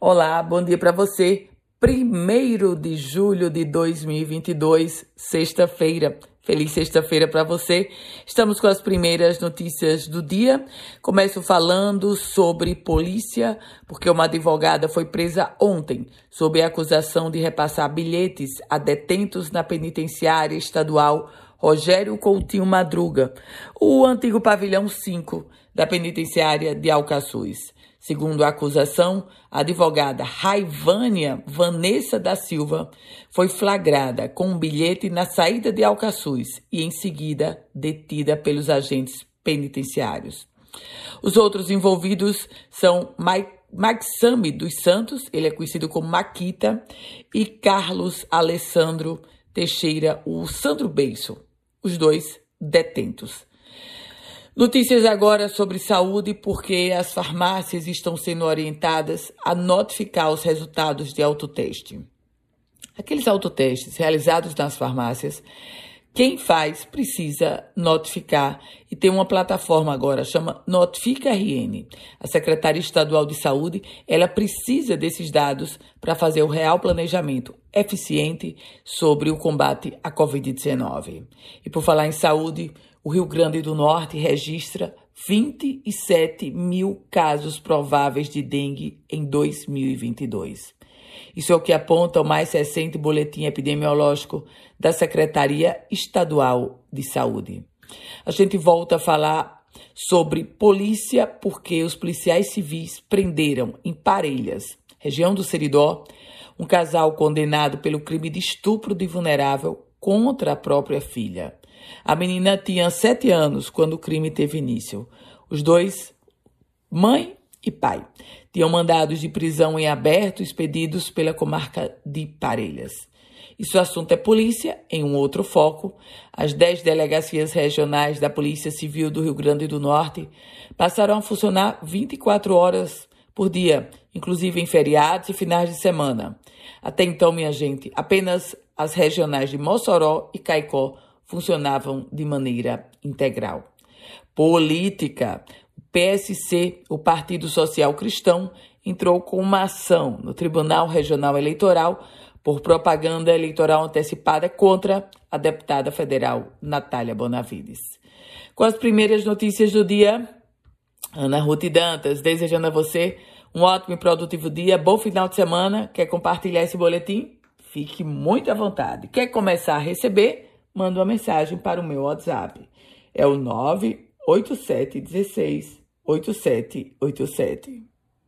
Olá, bom dia para você. 1 de julho de 2022, sexta-feira. Feliz sexta-feira para você. Estamos com as primeiras notícias do dia. Começo falando sobre polícia, porque uma advogada foi presa ontem sob a acusação de repassar bilhetes a detentos na penitenciária estadual Rogério Coutinho Madruga, o antigo pavilhão 5 da penitenciária de Alcaçuz. Segundo a acusação, a advogada Raivânia Vanessa da Silva foi flagrada com um bilhete na saída de Alcaçuz e, em seguida, detida pelos agentes penitenciários. Os outros envolvidos são Maxame dos Santos, ele é conhecido como Maquita, e Carlos Alessandro Teixeira, o Sandro Beiço, os dois detentos. Notícias agora sobre saúde, porque as farmácias estão sendo orientadas a notificar os resultados de autoteste. Aqueles autotestes realizados nas farmácias, quem faz precisa notificar e tem uma plataforma agora, chama Notifica RN. A Secretaria Estadual de Saúde, ela precisa desses dados para fazer o real planejamento eficiente sobre o combate à Covid-19. E por falar em saúde, o Rio Grande do Norte registra 27 mil casos prováveis de dengue em 2022. Isso é o que aponta o mais recente boletim epidemiológico da Secretaria Estadual de Saúde. A gente volta a falar sobre polícia porque os policiais civis prenderam em Parelhas, região do Seridó, um casal condenado pelo crime de estupro de vulnerável contra a própria filha. A menina tinha sete anos quando o crime teve início. Os dois, mãe e pai, tinham mandados de prisão em aberto expedidos pela comarca de Parelhas. E se o assunto é polícia, em um outro foco, as dez delegacias regionais da Polícia Civil do Rio Grande do Norte passaram a funcionar 24 horas por dia, inclusive em feriados e finais de semana. Até então, minha gente, apenas as regionais de Mossoró e Caicó funcionavam de maneira integral. Política. O PSC, o Partido Social Cristão, entrou com uma ação no Tribunal Regional Eleitoral por propaganda eleitoral antecipada contra a deputada federal Natália Bonavides. Com as primeiras notícias do dia, Ana Ruth Dantas, desejando a você um ótimo e produtivo dia, bom final de semana. Quer compartilhar esse boletim? Fique muito à vontade. Quer começar a receber? manda uma mensagem para o meu WhatsApp. É o 98716 8787.